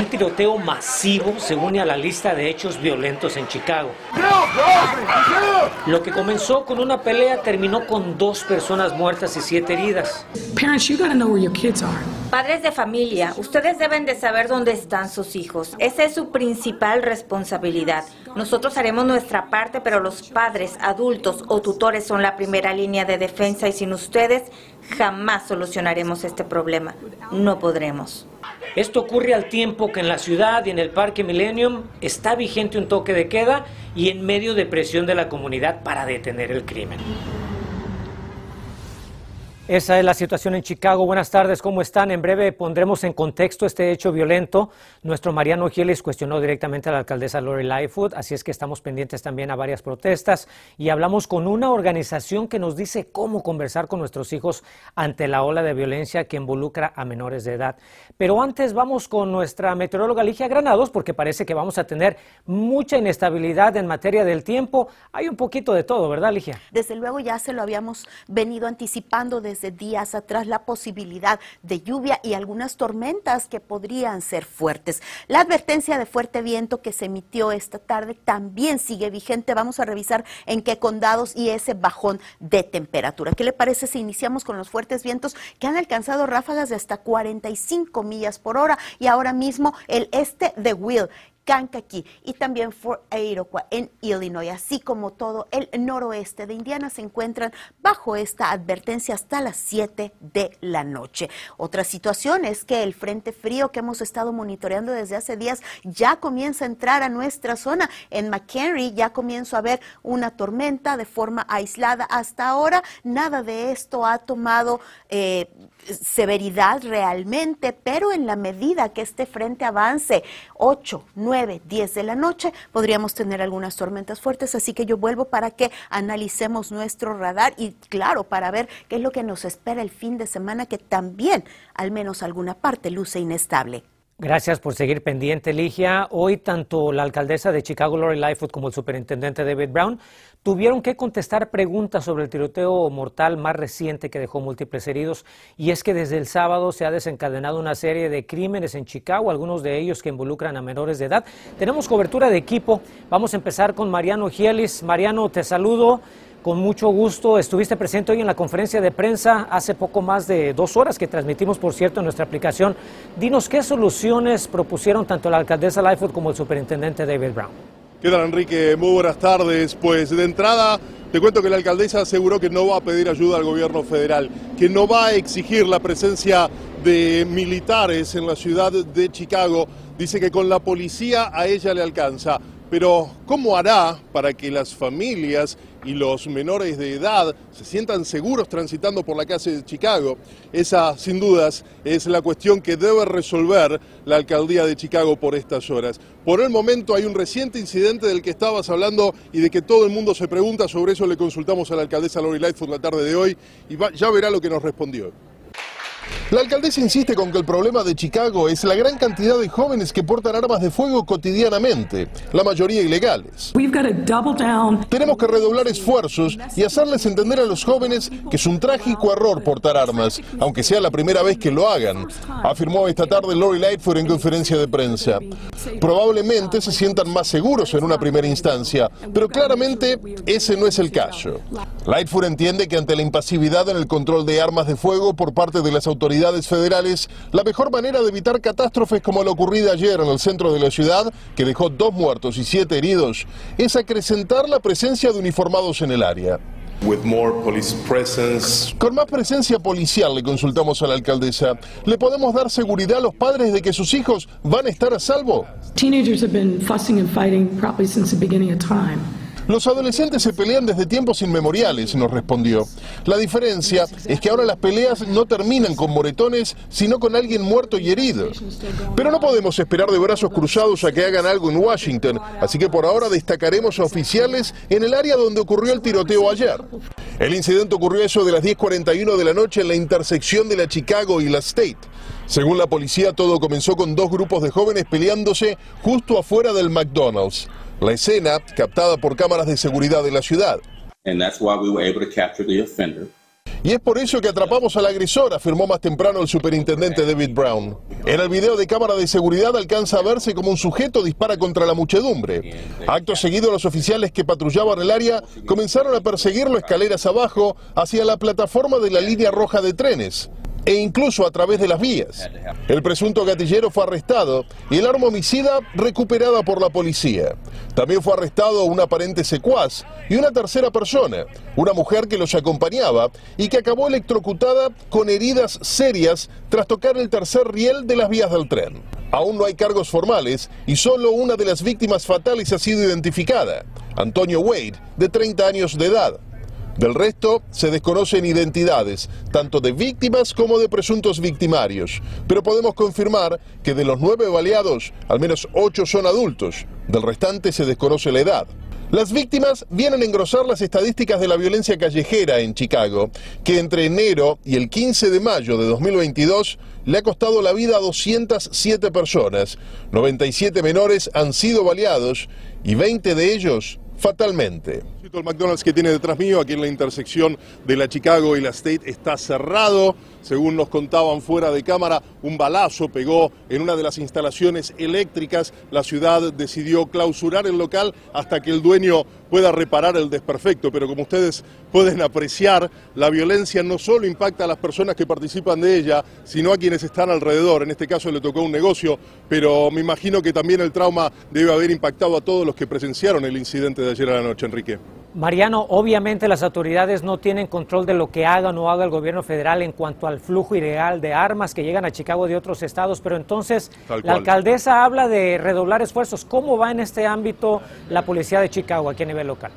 Un tiroteo masivo se une a la lista de hechos violentos en Chicago. Lo que comenzó con una pelea terminó con dos personas muertas y siete heridas. Parents, you gotta know where your kids are. Padres de familia, ustedes deben de saber dónde están sus hijos. Esa es su principal responsabilidad. Nosotros haremos nuestra parte, pero los padres, adultos o tutores son la primera línea de defensa y sin ustedes jamás solucionaremos este problema. No podremos. Esto ocurre al tiempo que en la ciudad y en el Parque Millennium está vigente un toque de queda y en medio de presión de la comunidad para detener el crimen. Esa es la situación en Chicago. Buenas tardes, ¿cómo están? En breve pondremos en contexto este hecho violento. Nuestro Mariano Giles cuestionó directamente a la alcaldesa Lori Lightfoot, así es que estamos pendientes también a varias protestas y hablamos con una organización que nos dice cómo conversar con nuestros hijos ante la ola de violencia que involucra a menores de edad. Pero antes vamos con nuestra meteoróloga Ligia Granados porque parece que vamos a tener mucha inestabilidad en materia del tiempo. Hay un poquito de todo, ¿verdad, Ligia? Desde luego ya se lo habíamos venido anticipando desde días atrás la posibilidad de lluvia y algunas tormentas que podrían ser fuertes. La advertencia de fuerte viento que se emitió esta tarde también sigue vigente. Vamos a revisar en qué condados y ese bajón de temperatura. ¿Qué le parece si iniciamos con los fuertes vientos que han alcanzado ráfagas de hasta 45 millas por hora y ahora mismo el este de Will Kankakee y también Fort Iroquois en Illinois, así como todo el noroeste de Indiana se encuentran bajo esta advertencia hasta las 7 de la noche. Otra situación es que el frente frío que hemos estado monitoreando desde hace días ya comienza a entrar a nuestra zona. En McHenry ya comienzo a ver una tormenta de forma aislada. Hasta ahora nada de esto ha tomado eh, severidad realmente, pero en la medida que este frente avance 8, 9, 10 de la noche, podríamos tener algunas tormentas fuertes, así que yo vuelvo para que analicemos nuestro radar y claro, para ver qué es lo que nos espera el fin de semana, que también al menos alguna parte luce inestable. Gracias por seguir pendiente, Ligia. Hoy tanto la alcaldesa de Chicago, Lori Lightfoot, como el superintendente David Brown tuvieron que contestar preguntas sobre el tiroteo mortal más reciente que dejó múltiples heridos. Y es que desde el sábado se ha desencadenado una serie de crímenes en Chicago, algunos de ellos que involucran a menores de edad. Tenemos cobertura de equipo. Vamos a empezar con Mariano Gielis. Mariano, te saludo. Con mucho gusto. Estuviste presente hoy en la conferencia de prensa hace poco más de dos horas que transmitimos, por cierto, en nuestra aplicación. Dinos qué soluciones propusieron tanto la alcaldesa Lightfoot como el superintendente David Brown. ¿Qué tal, Enrique? Muy buenas tardes. Pues de entrada te cuento que la alcaldesa aseguró que no va a pedir ayuda al gobierno federal, que no va a exigir la presencia de militares en la ciudad de Chicago. Dice que con la policía a ella le alcanza. Pero ¿cómo hará para que las familias y los menores de edad se sientan seguros transitando por la calle de Chicago? Esa, sin dudas, es la cuestión que debe resolver la alcaldía de Chicago por estas horas. Por el momento hay un reciente incidente del que estabas hablando y de que todo el mundo se pregunta, sobre eso le consultamos a la alcaldesa Lori Lightfoot la tarde de hoy y ya verá lo que nos respondió. La alcaldesa insiste con que el problema de Chicago es la gran cantidad de jóvenes que portan armas de fuego cotidianamente, la mayoría ilegales. Tenemos que redoblar esfuerzos y hacerles entender a los jóvenes que es un trágico error portar armas, aunque sea la primera vez que lo hagan, afirmó esta tarde Lori Lightfoot en conferencia de prensa. Probablemente se sientan más seguros en una primera instancia, pero claramente ese no es el caso. Lightfoot entiende que ante la impasividad en el control de armas de fuego por parte de las autoridades federales, la mejor manera de evitar catástrofes como la ocurrida ayer en el centro de la ciudad, que dejó dos muertos y siete heridos, es acrecentar la presencia de uniformados en el área. Con más presencia policial le consultamos a la alcaldesa. ¿Le podemos dar seguridad a los padres de que sus hijos van a estar a salvo? Los adolescentes se pelean desde tiempos inmemoriales, nos respondió. La diferencia es que ahora las peleas no terminan con moretones, sino con alguien muerto y herido. Pero no podemos esperar de brazos cruzados a que hagan algo en Washington, así que por ahora destacaremos a oficiales en el área donde ocurrió el tiroteo ayer. El incidente ocurrió eso de las 10.41 de la noche en la intersección de la Chicago y la State. Según la policía, todo comenzó con dos grupos de jóvenes peleándose justo afuera del McDonald's. La escena captada por cámaras de seguridad de la ciudad. Y es por eso que atrapamos al agresor, afirmó más temprano el superintendente David Brown. En el video de cámara de seguridad alcanza a verse como un sujeto dispara contra la muchedumbre. Acto seguido, los oficiales que patrullaban el área comenzaron a perseguirlo escaleras abajo hacia la plataforma de la línea roja de trenes e incluso a través de las vías. El presunto gatillero fue arrestado y el arma homicida recuperada por la policía. También fue arrestado un aparente secuaz y una tercera persona, una mujer que los acompañaba y que acabó electrocutada con heridas serias tras tocar el tercer riel de las vías del tren. Aún no hay cargos formales y solo una de las víctimas fatales ha sido identificada, Antonio Wade, de 30 años de edad. Del resto, se desconocen identidades, tanto de víctimas como de presuntos victimarios. Pero podemos confirmar que de los nueve baleados, al menos ocho son adultos. Del restante se desconoce la edad. Las víctimas vienen a engrosar las estadísticas de la violencia callejera en Chicago, que entre enero y el 15 de mayo de 2022 le ha costado la vida a 207 personas. 97 menores han sido baleados y 20 de ellos fatalmente. El McDonald's que tiene detrás mío, aquí en la intersección de la Chicago y la State, está cerrado. Según nos contaban fuera de cámara, un balazo pegó en una de las instalaciones eléctricas. La ciudad decidió clausurar el local hasta que el dueño pueda reparar el desperfecto. Pero como ustedes pueden apreciar, la violencia no solo impacta a las personas que participan de ella, sino a quienes están alrededor. En este caso le tocó un negocio, pero me imagino que también el trauma debe haber impactado a todos los que presenciaron el incidente de ayer a la noche, Enrique. Mariano, obviamente las autoridades no tienen control de lo que haga o no haga el gobierno federal en cuanto al flujo ideal de armas que llegan a Chicago de otros estados, pero entonces la alcaldesa habla de redoblar esfuerzos. ¿Cómo va en este ámbito la policía de Chicago aquí a nivel local?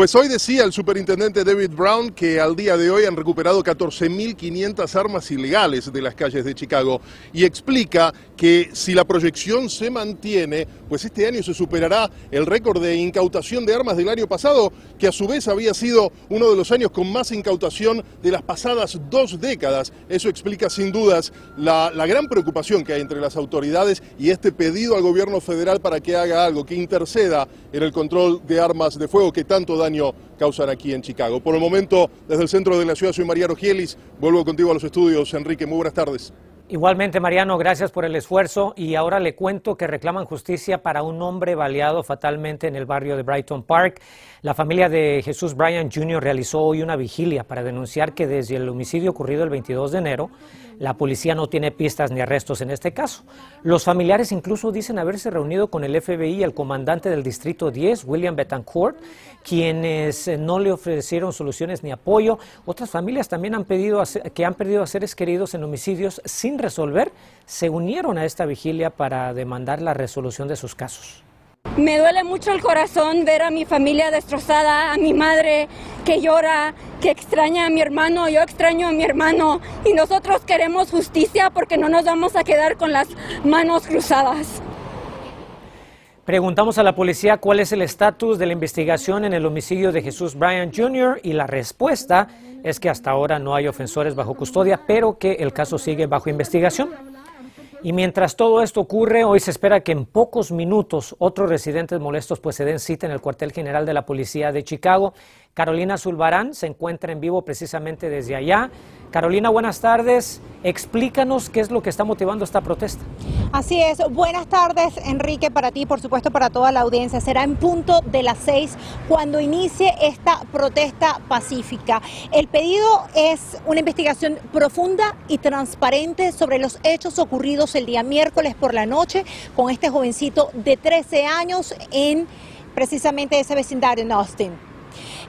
Pues hoy decía el superintendente David Brown que al día de hoy han recuperado 14.500 armas ilegales de las calles de Chicago y explica que si la proyección se mantiene, pues este año se superará el récord de incautación de armas del año pasado, que a su vez había sido uno de los años con más incautación de las pasadas dos décadas. Eso explica sin dudas la, la gran preocupación que hay entre las autoridades y este pedido al gobierno federal para que haga algo, que interceda en el control de armas de fuego que tanto daño causan aquí en Chicago. Por el momento, desde el centro de la ciudad, soy Mariano Gielis. Vuelvo contigo a los estudios. Enrique, muy buenas tardes. Igualmente, Mariano, gracias por el esfuerzo. Y ahora le cuento que reclaman justicia para un hombre baleado fatalmente en el barrio de Brighton Park. La familia de Jesús Bryan Jr. realizó hoy una vigilia para denunciar que desde el homicidio ocurrido el 22 de enero, la policía no tiene pistas ni arrestos en este caso. Los familiares incluso dicen haberse reunido con el FBI y el comandante del Distrito 10, William Betancourt, quienes eh, no le ofrecieron soluciones ni apoyo. Otras familias también han pedido que han perdido a seres queridos en homicidios sin resolver, se unieron a esta vigilia para demandar la resolución de sus casos. Me duele mucho el corazón ver a mi familia destrozada, a mi madre que llora, que extraña a mi hermano, yo extraño a mi hermano y nosotros queremos justicia porque no nos vamos a quedar con las manos cruzadas. Preguntamos a la policía cuál es el estatus de la investigación en el homicidio de Jesús Bryan Jr. y la respuesta es que hasta ahora no hay ofensores bajo custodia, pero que el caso sigue bajo investigación. Y mientras todo esto ocurre, hoy se espera que en pocos minutos otros residentes molestos pues se den cita en el cuartel general de la policía de Chicago. Carolina Zulbarán se encuentra en vivo precisamente desde allá. Carolina, buenas tardes. Explícanos qué es lo que está motivando esta protesta. Así es. Buenas tardes, Enrique, para ti, por supuesto, para toda la audiencia. Será en punto de las seis cuando inicie esta protesta pacífica. El pedido es una investigación profunda y transparente sobre los hechos ocurridos el día miércoles por la noche con este jovencito de 13 años en precisamente ese vecindario en Austin.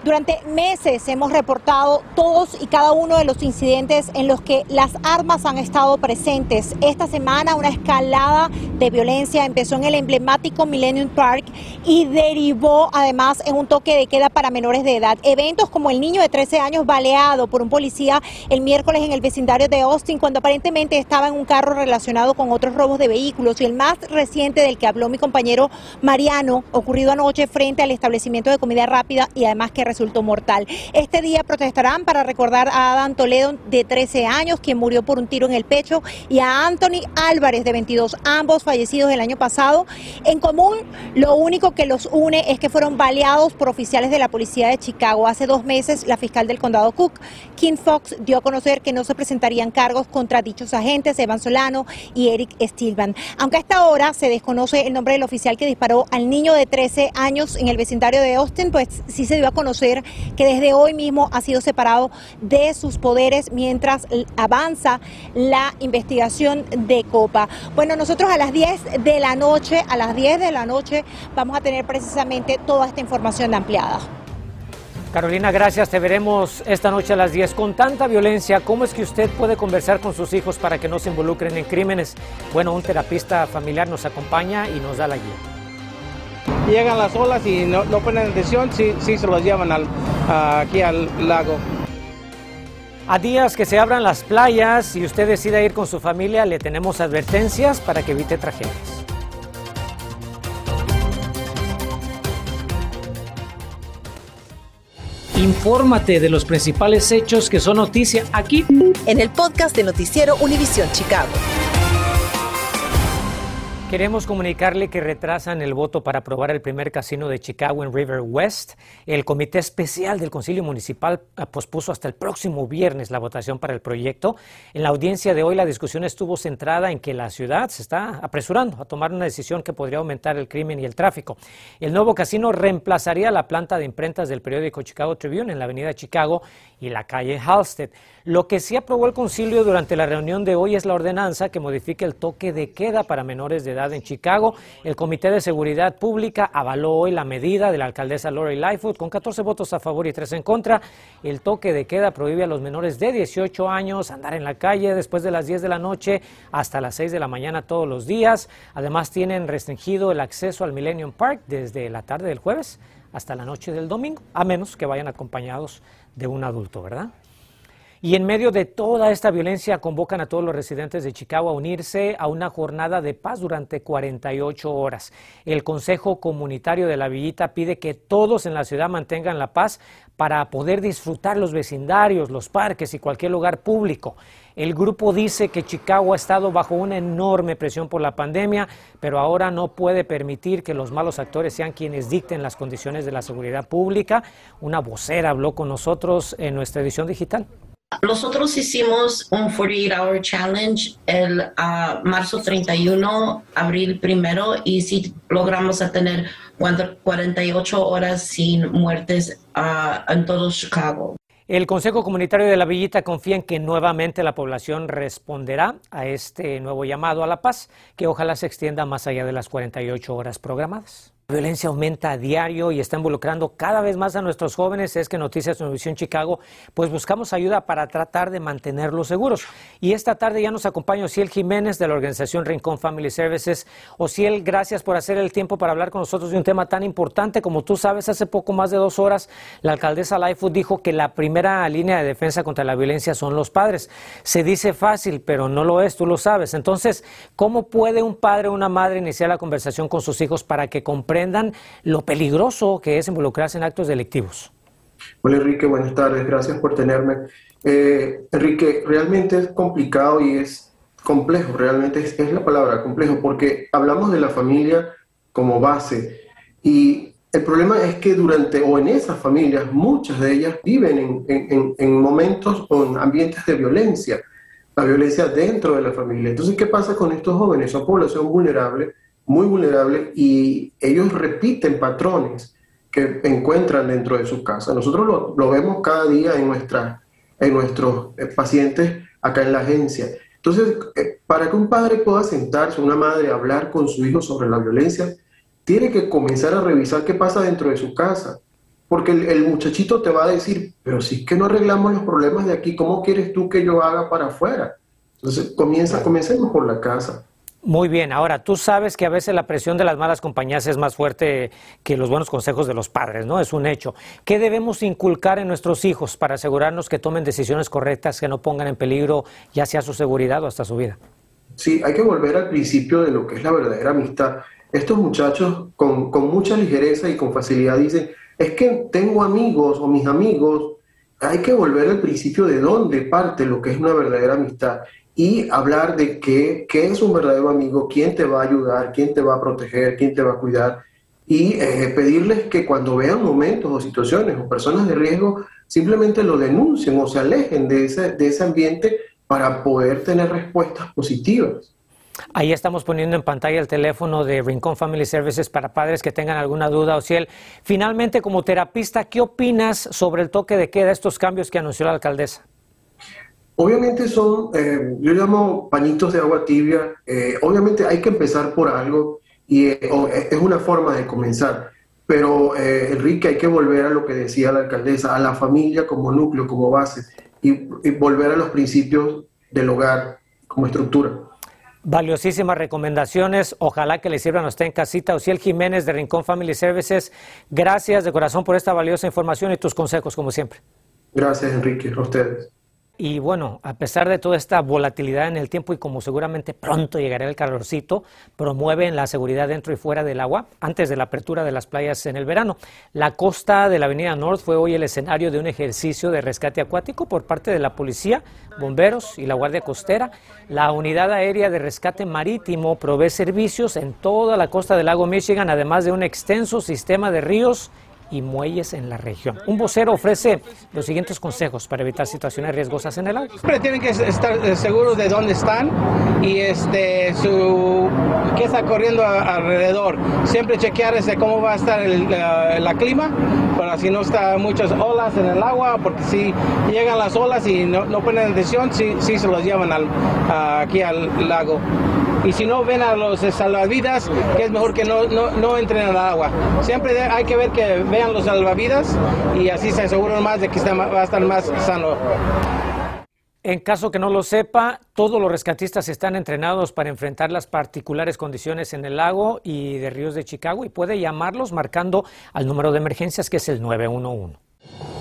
Durante meses hemos reportado todos y cada uno de los incidentes en los que las armas han estado presentes. Esta semana una escalada de violencia empezó en el emblemático Millennium Park y derivó además en un toque de queda para menores de edad. Eventos como el niño de 13 años baleado por un policía el miércoles en el vecindario de Austin cuando aparentemente estaba en un carro relacionado con otros robos de vehículos y el más reciente del que habló mi compañero Mariano, ocurrido anoche frente al establecimiento de comida rápida y además que resultó mortal. Este día protestarán para recordar a Adán Toledo de 13 años, quien murió por un tiro en el pecho, y a Anthony Álvarez de 22, ambos fallecidos el año pasado. En común, lo único que los une es que fueron baleados por oficiales de la policía de Chicago. Hace dos meses, la fiscal del condado Cook, Kim Fox, dio a conocer que no se presentarían cargos contra dichos agentes, Evan Solano y Eric Stilman. Aunque hasta ahora se desconoce el nombre del oficial que disparó al niño de 13 años en el vecindario de Austin, pues sí se dio a conocer que desde hoy mismo ha sido separado de sus poderes mientras avanza la investigación de Copa. Bueno, nosotros a las 10 de la noche, a las 10 de la noche, vamos a tener precisamente toda esta información ampliada. Carolina, gracias. Te veremos esta noche a las 10. Con tanta violencia, ¿cómo es que usted puede conversar con sus hijos para que no se involucren en crímenes? Bueno, un terapista familiar nos acompaña y nos da la guía. Llegan las olas y no, ponen atención, sí, sí se los llevan al, aquí al lago. A días que se abran las playas y usted decida ir con su familia, le tenemos advertencias para que evite tragedias. Infórmate de los principales hechos que son noticia aquí en el podcast de Noticiero Univisión Chicago. Queremos comunicarle que retrasan el voto para aprobar el primer casino de Chicago en River West. El Comité Especial del Concilio Municipal eh, pospuso hasta el próximo viernes la votación para el proyecto. En la audiencia de hoy la discusión estuvo centrada en que la ciudad se está apresurando a tomar una decisión que podría aumentar el crimen y el tráfico. El nuevo casino reemplazaría la planta de imprentas del periódico Chicago Tribune en la avenida Chicago y la calle Halstead. Lo que sí aprobó el concilio durante la reunión de hoy es la ordenanza que modifica el toque de queda para menores de edad en Chicago. El Comité de Seguridad Pública avaló hoy la medida de la alcaldesa Lori Lightfoot con 14 votos a favor y 3 en contra. El toque de queda prohíbe a los menores de 18 años andar en la calle después de las 10 de la noche hasta las 6 de la mañana todos los días. Además tienen restringido el acceso al Millennium Park desde la tarde del jueves hasta la noche del domingo, a menos que vayan acompañados de un adulto, ¿verdad? Y en medio de toda esta violencia convocan a todos los residentes de Chicago a unirse a una jornada de paz durante 48 horas. El Consejo Comunitario de la Villita pide que todos en la ciudad mantengan la paz para poder disfrutar los vecindarios, los parques y cualquier lugar público. El grupo dice que Chicago ha estado bajo una enorme presión por la pandemia, pero ahora no puede permitir que los malos actores sean quienes dicten las condiciones de la seguridad pública. Una vocera habló con nosotros en nuestra edición digital. Nosotros hicimos un 48-hour challenge el uh, marzo 31, abril primero, y si logramos tener 48 horas sin muertes uh, en todo Chicago. El Consejo Comunitario de la Villita confía en que nuevamente la población responderá a este nuevo llamado a la paz, que ojalá se extienda más allá de las 48 horas programadas. La violencia aumenta a diario y está involucrando cada vez más a nuestros jóvenes. Es que Noticias Univisión Chicago, pues buscamos ayuda para tratar de mantenerlos seguros. Y esta tarde ya nos acompaña Ociel Jiménez de la organización Rincón Family Services. Ociel, gracias por hacer el tiempo para hablar con nosotros de un tema tan importante. Como tú sabes, hace poco más de dos horas, la alcaldesa Lightfoot dijo que la primera línea de defensa contra la violencia son los padres. Se dice fácil, pero no lo es, tú lo sabes. Entonces, ¿cómo puede un padre o una madre iniciar la conversación con sus hijos para que comprendan lo peligroso que es involucrarse en actos delictivos. Hola Enrique, buenas tardes, gracias por tenerme. Eh, Enrique, realmente es complicado y es complejo, realmente es, la palabra complejo, porque hablamos de la familia como base y el problema es que durante o en esas familias, muchas de ellas viven en, en momentos o en ambientes de violencia, la violencia dentro de la familia. Entonces, ¿qué pasa con estos jóvenes? Son población vulnerable muy vulnerable y ellos repiten patrones que encuentran dentro de su casa. Nosotros lo, vemos cada día en, nuestra, en nuestros eh, pacientes acá en la agencia. Entonces, eh, para que un padre pueda sentarse, una madre, hablar con su hijo sobre la violencia, tiene que comenzar a revisar qué pasa dentro de su casa. porque el, muchachito te va a decir, pero si es que no arreglamos los problemas de aquí, ¿cómo quieres tú que yo haga para afuera? Entonces, comienza, comencemos por la casa. Muy bien, ahora tú sabes que a veces la presión de las malas compañías es más fuerte que los buenos consejos de los padres, ¿no? Es un hecho. ¿Qué debemos inculcar en nuestros hijos para asegurarnos que tomen decisiones correctas, que no pongan en peligro ya sea su seguridad o hasta su vida? Sí, hay que volver al principio de lo que es la verdadera amistad. Estos muchachos con, con mucha ligereza y con facilidad dicen, es que tengo amigos o mis amigos, hay que volver al principio de dónde parte lo que es una verdadera amistad y hablar de qué, qué es un verdadero amigo, quién te va a ayudar, quién te va a proteger, quién te va a cuidar y eh, pedirles que cuando vean momentos o situaciones o personas de riesgo, simplemente lo denuncien o se alejen de ese, de ese ambiente para poder tener respuestas positivas. Ahí estamos poniendo en pantalla el teléfono de Rincón Family Services para padres que tengan alguna duda. O si finalmente, como terapista, ¿qué opinas sobre el toque de queda, estos cambios que anunció la alcaldesa? Obviamente son, eh, yo llamo pañitos de agua tibia. Eh, obviamente hay que empezar por algo y eh, es una forma de comenzar. Pero, Enrique, hay que volver a lo que decía la alcaldesa, a la familia como núcleo, como base, y volver a los principios del hogar como estructura. Valiosísimas recomendaciones. Ojalá que le sirvan a usted en casita. Ociel Jiménez de Rincón Family Services, gracias de corazón por esta valiosa información y tus consejos, como siempre. Gracias, Enrique. A ustedes. Y bueno, a pesar de toda esta volatilidad en el tiempo y como seguramente pronto llegará el calorcito, promueven la seguridad dentro y fuera del agua antes de la apertura de las playas en el verano. La costa de la Avenida North fue hoy el escenario de un ejercicio de rescate acuático por parte de la policía, bomberos y la Guardia Costera. La unidad aérea de rescate marítimo provee servicios en toda la costa del lago Michigan, además de un extenso sistema de ríos y muelles en la región. Un vocero ofrece los siguientes consejos para evitar situaciones riesgosas en el agua. Siempre tienen que estar eh, seguros de dónde están y este qué está corriendo alrededor. Siempre chequear ese cómo va a estar el clima para si no está muchas olas en el agua, porque si llegan las olas y no, ponen atención, sí, sí se los llevan aquí al lago y si no ven a los salvavidas, que es mejor que no, no, entren al agua. Siempre hay que ver que vean los salvavidas y así se aseguran más de que va a estar más sano. En caso que no lo sepa, todos los rescatistas están entrenados para enfrentar las particulares condiciones en el lago y de ríos de Chicago y puede llamarlos marcando al número de emergencias que es el 911.